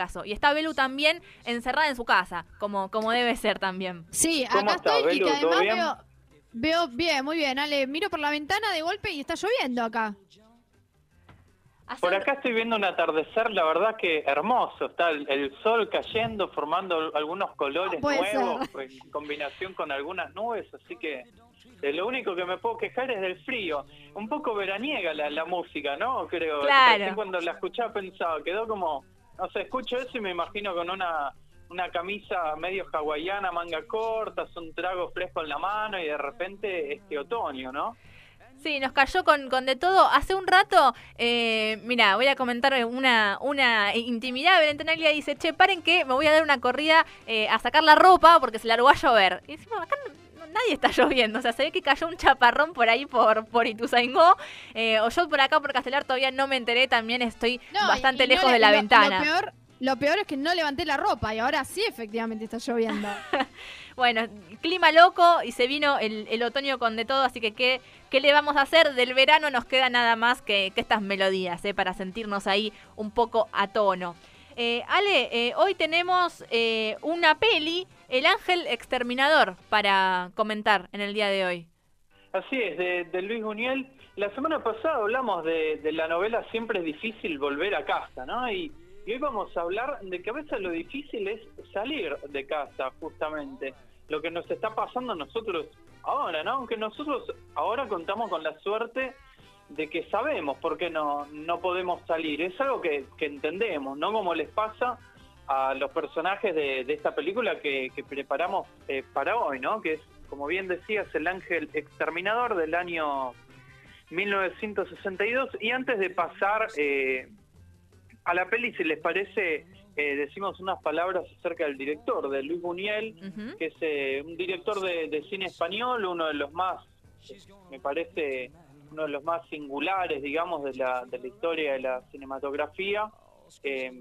caso. Y está Belu también encerrada en su casa, como, como debe ser también. Sí, ¿Cómo acá está, estoy y Belu? que ¿Todo además bien? veo, veo bien, muy bien, Ale. Miro por la ventana de golpe y está lloviendo acá. Por acá estoy viendo un atardecer, la verdad que hermoso. Está el, el sol cayendo, formando algunos colores puede nuevos en combinación con algunas nubes, así que de lo único que me puedo quejar es del frío. Un poco veraniega la, la música, ¿no? Creo. Claro. Cuando la escuchaba pensaba, quedó como, no sé, escucho eso y me imagino con una una camisa medio hawaiana, manga corta, un trago fresco en la mano y de repente este otoño, ¿no? Sí, nos cayó con, con de todo. Hace un rato, eh, mira, voy a comentar una, una intimidad. Belén Tenaglia dice, che, paren que me voy a dar una corrida eh, a sacar la ropa porque se largó a llover. Y decimos, acá no- nadie está lloviendo. O sea, se ve que cayó un chaparrón por ahí por, por Ituzaingó. Eh, o yo por acá, por Castelar, todavía no me enteré. También estoy No, bastante y- y no lejos le- de la lo- ventana. Lo peor, lo peor es que no levanté la ropa y ahora sí efectivamente está lloviendo. Bueno, clima loco y se vino el, el otoño con de todo, así que ¿qué, ¿qué le vamos a hacer? Del verano nos queda nada más que, que estas melodías, ¿eh? para sentirnos ahí un poco a tono. Eh, Ale, eh, hoy tenemos eh, una peli, El Ángel Exterminador, para comentar en el día de hoy. Así es, de, de Luis Buñuel. La semana pasada hablamos de, la novela Siempre es difícil volver a casa, ¿no? Y, y hoy vamos a hablar de que a veces lo difícil es salir de casa, justamente. Lo que nos está pasando a nosotros ahora, ¿no? Aunque nosotros ahora contamos con la suerte de que sabemos por qué no, no podemos salir. Es algo que entendemos, ¿no? Como les pasa a los personajes de, de esta película que, que preparamos eh, para hoy, ¿no? Que es, como bien decías, El Ángel Exterminador del año 1962. Y antes de pasar eh, a la peli, si les parece, eh, decimos unas palabras acerca del director, de Luis Buñuel, que es eh, un director de, de cine español, uno de los más, me parece, uno de los más singulares, digamos, de la, de la historia de la cinematografía, eh,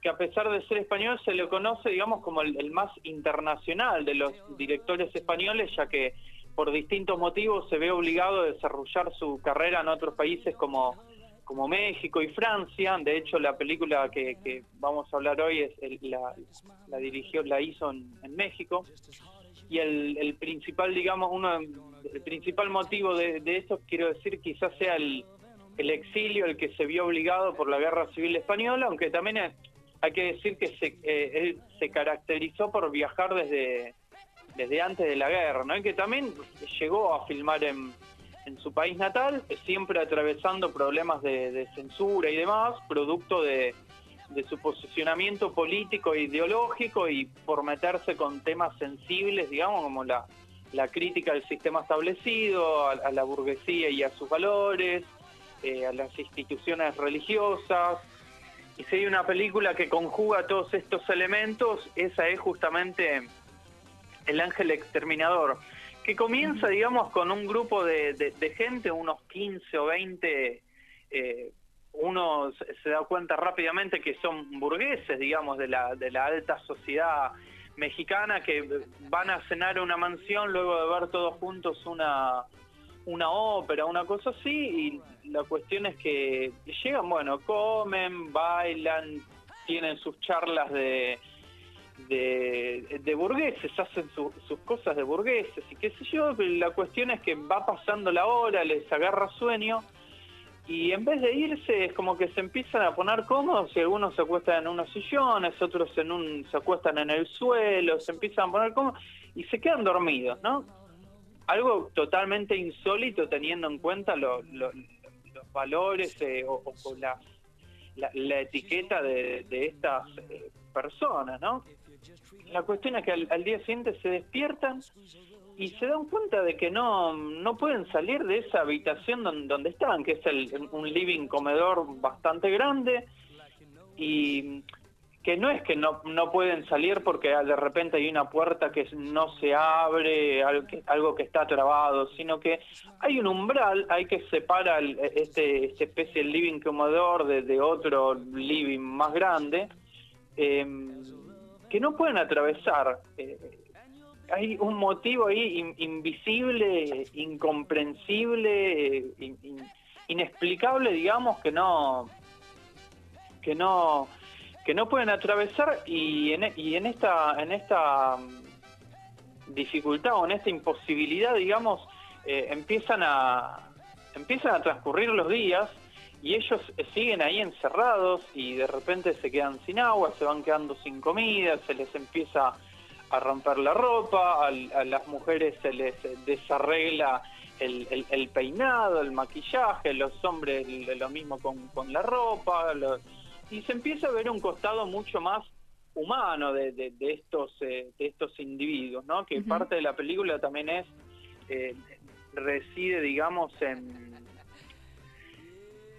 que a pesar de ser español se le conoce, digamos, como el, más internacional de los directores españoles, ya que por distintos motivos se ve obligado a desarrollar su carrera en otros países como como México y Francia. De hecho, la película que, vamos a hablar hoy es el- la, dirigió, la hizo en, en México. Y el, el principal, digamos, uno, el principal motivo de, de esto, quiero decir, quizás sea el, el exilio, el que se vio obligado por la Guerra Civil Española, aunque también hay que decir que se, eh, él se caracterizó por viajar desde, desde antes de la guerra, ¿no? Y que también llegó a filmar en, en su país natal, siempre atravesando problemas de, censura y demás, producto de, su posicionamiento político e ideológico y por meterse con temas sensibles, digamos, como la, la crítica al sistema establecido, a la burguesía y a sus valores, eh, a las instituciones religiosas. Y si hay una película que conjuga todos estos elementos, esa es justamente El Ángel Exterminador, que comienza, digamos, con un grupo de, de- de gente, unos 15 o 20, eh, uno se- se da cuenta rápidamente que son burgueses, digamos, de la, de la alta sociedad mexicana, que van a cenar a una mansión luego de ver todos juntos una, una ópera, una cosa así, y la cuestión es que llegan, bueno, comen, bailan, tienen sus charlas de, de, de burgueses, hacen su- sus cosas de burgueses y qué sé yo, la cuestión es que va pasando la hora, les agarra sueño y en vez de irse es como que se empiezan a poner cómodos y algunos se acuestan en unos sillones, otros en un, se acuestan en el suelo, se empiezan a poner cómodos y se quedan dormidos, ¿no? Algo totalmente insólito teniendo en cuenta lo- lo- los valores eh, o, o- la, la, etiqueta de, de estas eh, personas, ¿no? La cuestión es que al, al día siguiente se despiertan y se dan cuenta de que no, no pueden salir de esa habitación donde, donde estaban, que es el- un living comedor bastante grande, y que no es que no, no pueden salir porque de repente hay una puerta que no se abre, algo que, algo que está trabado, sino que hay un umbral, hay que separar el- este, esta especie de living comedor de, otro living más grande, eh, que no pueden atravesar. Eh, hay un motivo ahí in- invisible, incomprensible, eh, in- in- inexplicable, digamos, que no que no que no pueden atravesar y en, y en esta en esta mm, dificultad o en esta imposibilidad, digamos, eh, empiezan a empiezan a transcurrir los días y ellos eh, siguen ahí encerrados y de repente se quedan sin agua, se van quedando sin comida, se les empieza a romper la ropa, a, las mujeres se les desarregla el, peinado, el maquillaje, los hombres lo mismo con, con la ropa, y se empieza a ver un costado mucho más humano de, de, estos eh, de estos individuos, ¿no? Que parte de la película también es eh, reside, digamos, en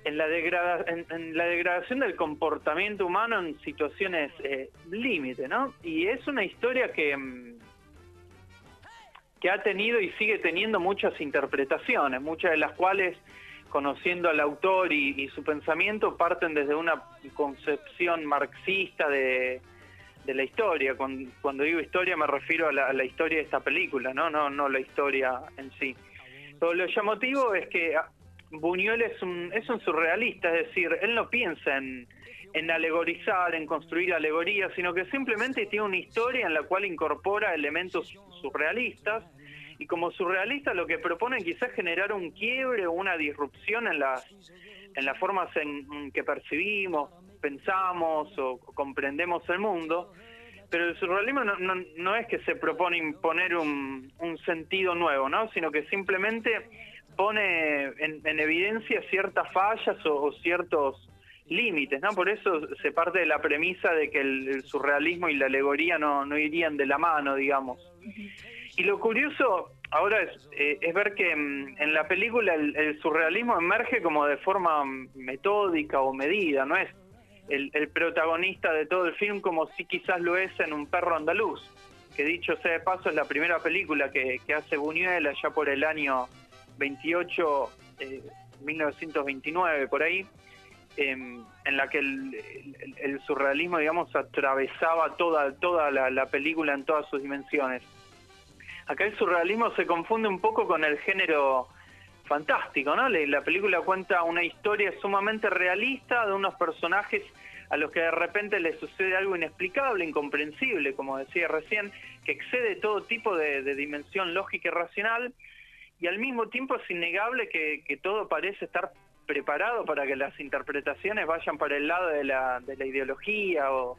en la, degrada, en, la degradación del comportamiento humano en situaciones eh, límite, ¿no? Y es una historia que, mm, que ha tenido y sigue teniendo muchas interpretaciones, muchas de las cuales, conociendo al autor y, su pensamiento, parten desde una concepción marxista de, la historia. Cuando, digo historia me refiero a la, historia de esta película, ¿no? No, no la historia en sí. Pero lo llamativo es que Buñuel es un, es un surrealista, es decir, él no piensa en, en alegorizar, en construir alegorías, sino que simplemente tiene una historia en la cual incorpora elementos surrealistas y como surrealista lo que propone quizás generar un quiebre o una disrupción en las, en las formas en que percibimos, pensamos o comprendemos el mundo, pero el surrealismo no, no, es que se propone imponer un, un sentido nuevo, ¿no? sino que simplemente pone en, evidencia ciertas fallas o, ciertos límites, ¿no? Por eso se parte de la premisa de que el, surrealismo y la alegoría no, no, irían de la mano, digamos. Y lo curioso ahora es, eh, ver que mm, en, la película el, surrealismo emerge como de forma metódica o medida, no es el, protagonista de todo el film como si quizás lo es en Un perro andaluz, que dicho sea de paso es la primera película que, hace Buñuel allá por el año 28, 1929, eh, por ahí, em, en la que el, surrealismo, digamos, atravesaba toda, toda la, película en todas sus dimensiones. Acá el surrealismo se confunde un poco con el género fantástico, ¿no? La película cuenta una historia sumamente realista de unos personajes a los que de repente les sucede algo inexplicable, incomprensible, como decía recién, que excede todo tipo de dimensión lógica y racional y al mismo tiempo es innegable que, todo parece estar preparado para que las interpretaciones vayan para el lado de la, de la ideología o,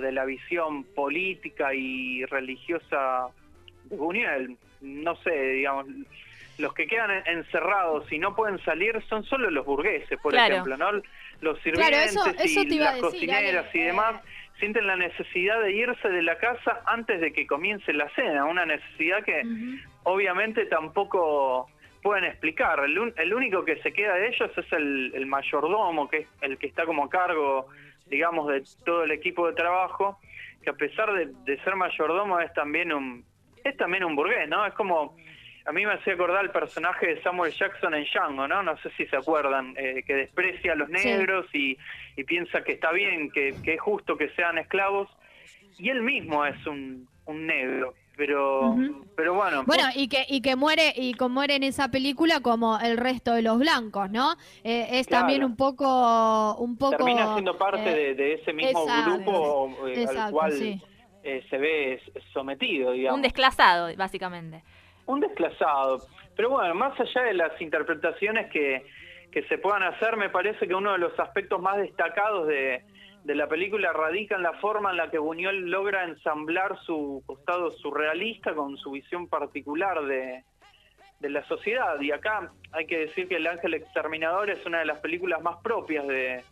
de la visión política y religiosa Buñuel. No sé, digamos, los que quedan encerrados y no pueden salir son solo los burgueses, por ejemplo, ¿no? Los sirvientes y las cocineras y demás sienten la necesidad de irse de la casa antes de que comience la cena, una necesidad que obviamente tampoco pueden explicar. El, único que se queda de ellos es el, mayordomo, que es el que está como a cargo, digamos, de todo el equipo de trabajo, que a pesar de, ser mayordomo es también un es también un burgués, ¿no? Es como a mí me hacía acordar el personaje de Samuel Jackson en Django, ¿no? No sé si se acuerdan, eh, que desprecia a los negros y, piensa que está bien, que, es justo que sean esclavos. Y él mismo es un, negro, pero pero bueno. Bueno, y que y que muere y que muere en esa película como el resto de los blancos, ¿no? Eh, es también un poco un poco termina siendo parte eh, de, ese mismo grupo al cual se ve sometido, digamos. Un desclasado, básicamente un desclasado. Pero bueno, más allá de las interpretaciones que, que se puedan hacer, me parece que uno de los aspectos más destacados de, de la película radica en la forma en la que Buñuel logra ensamblar su costado surrealista con su visión particular de, de la sociedad. Y acá hay que decir que El Ángel Exterminador es una de las películas más propias de,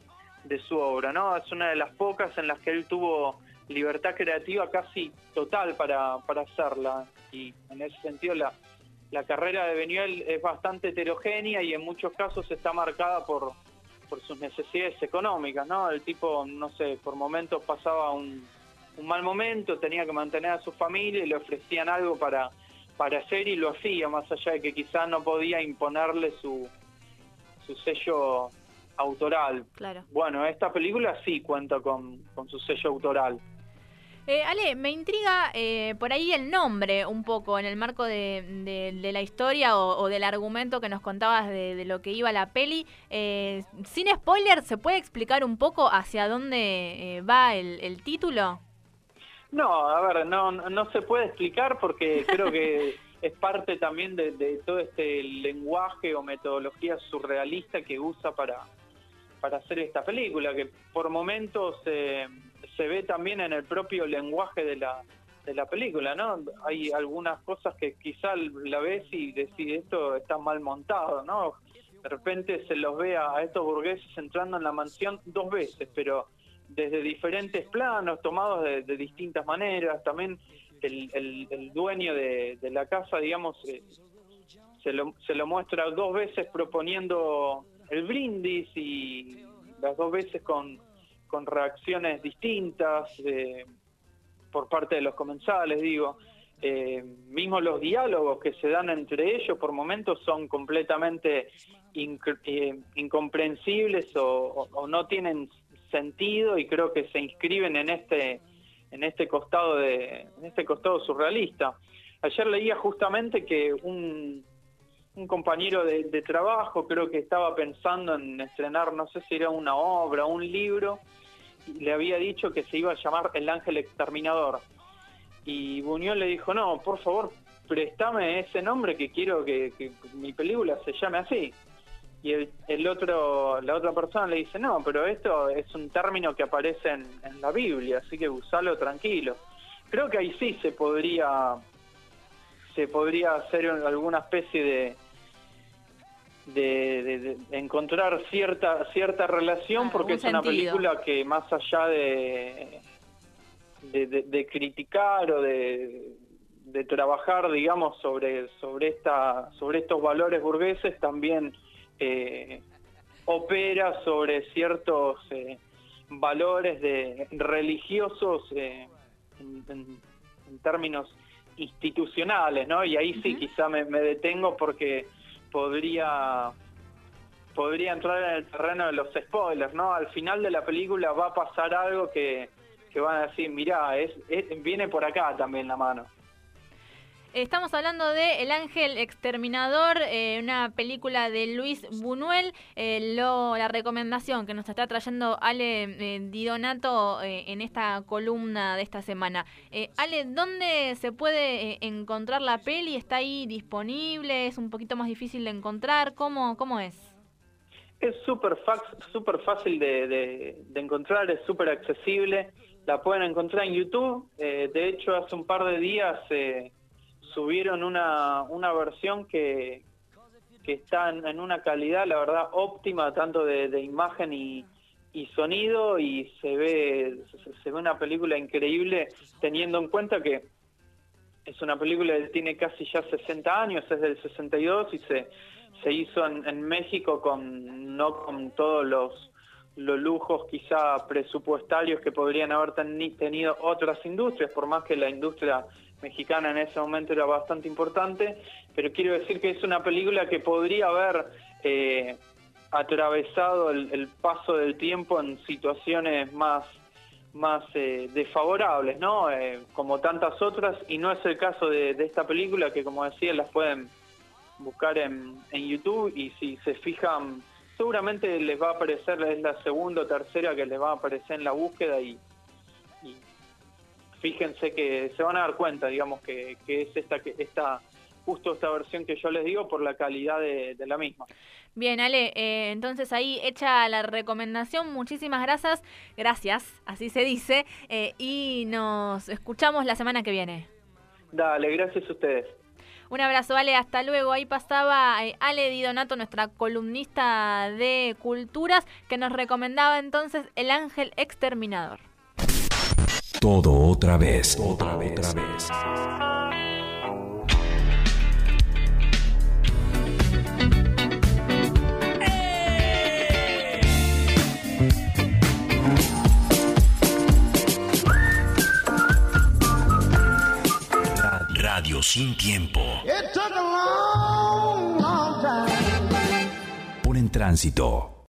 de su obra, ¿no? Es una de las pocas en las que él tuvo libertad creativa casi total para, para hacerla. Y en ese sentido la, la carrera de Benuel es bastante heterogénea y en muchos casos está marcada por, por sus necesidades económicas, ¿no? El tipo, no sé, por momentos pasaba un, un mal momento, tenía que mantener a su familia y le ofrecían algo para, para hacer y lo hacía, más allá de que quizás no podía imponerle su, su sello autoral. Claro. Bueno, esta película sí cuenta con, con su sello autoral. Eh, Ale, me intriga eh, por ahí el nombre un poco en el marco de, la historia o, del argumento que nos contabas de, lo que iba la peli. Eh, sin spoiler, ¿se puede explicar un poco hacia dónde va el, título? No, a ver, no, no se puede explicar porque creo que es parte también de, todo este lenguaje o metodología surrealista que usa para, para hacer esta película, que por momentos se ve también en el propio lenguaje de la, de la película, ¿no? Hay algunas cosas que quizá la ves y decís, esto está mal montado, ¿no? De repente se los ve a estos burgueses entrando en la mansión dos veces, pero desde diferentes planos, tomados de, distintas maneras. También el, el, dueño de, la casa, digamos, eh, se, lo, se lo muestra dos veces proponiendo el brindis y las dos veces con con reacciones distintas eh, por parte de los comensales, digo. Eh, mismo los diálogos que se dan entre ellos por momentos son completamente eh, incomprensibles o, no tienen sentido y creo que se inscriben en este en este costado de en este costado surrealista. Ayer leía justamente que un, un compañero de, trabajo creo que estaba pensando en estrenar, no sé si era una obra, un libro, le había dicho que se iba a llamar El Ángel Exterminador. Y Buñuel le dijo, no, por favor, préstame ese nombre que quiero que, mi película se llame así. Y el, otro, la otra persona le dice, no, pero esto es un término que aparece en, en la Biblia, así que usalo tranquilo. Creo que ahí sí se podría, se podría hacer alguna especie de, de, encontrar cierta cierta relación porque es una película que más allá de, de, criticar o de, trabajar digamos sobre sobre esta sobre estos valores burgueses también eh, opera sobre ciertos eh, valores de religiosos eh, en, términos institucionales no y ahí sí quizá me detengo porque podría podría entrar en el terreno de los spoilers, ¿no? Al final de la película va a pasar algo que, que van a decir, mirá, es, viene por acá también la mano. Estamos hablando de El Ángel Exterminador, eh, una película de Luis Buñuel. Eh, la recomendación que nos está trayendo Ale eh, Di Donato en esta columna de esta semana. Ale, ¿dónde se puede encontrar la peli? ¿Está ahí disponible? ¿Es un poquito más difícil de encontrar? ¿Cómo, cómo es? Es súper super fácil de, de encontrar, es súper accesible. La pueden encontrar en YouTube. de hecho, hace un par de días subieron una, una versión que, que está en, una calidad, la verdad, óptima, tanto de, imagen y, y, sonido, y se ve, se, ve una película increíble, teniendo en cuenta que es una película que tiene casi ya 60 años, es del 62 y se, se hizo en, en México con no con todos los, los lujos quizá presupuestarios que podrían haber tenido otras industrias, por más que la industria mexicana en ese momento era bastante importante, pero quiero decir que es una película que podría haber eh, atravesado el, paso del tiempo en situaciones más más eh, desfavorables, ¿no? Eh, como tantas otras, y no es el caso de, esta película, que como decía, las pueden buscar en, en YouTube, y si se fijan, seguramente les va a aparecer, es la segunda o tercera que les va a aparecer en la búsqueda, y, fíjense que se van a dar cuenta, digamos, que, es esta, que esta, justo esta versión que yo les digo por la calidad de, la misma. Bien, Ale, eh, entonces ahí hecha la recomendación, muchísimas gracias, gracias, así se dice, eh, y nos escuchamos la semana que viene. Dale, gracias a ustedes. Un abrazo, Ale, hasta luego. Ahí pasaba eh, Ale Di Donato, nuestra columnista de culturas, que nos recomendaba entonces El Ángel Exterminador. Todo otra vez. Otra vez. Otra vez. Radio sin tiempo. En tránsito.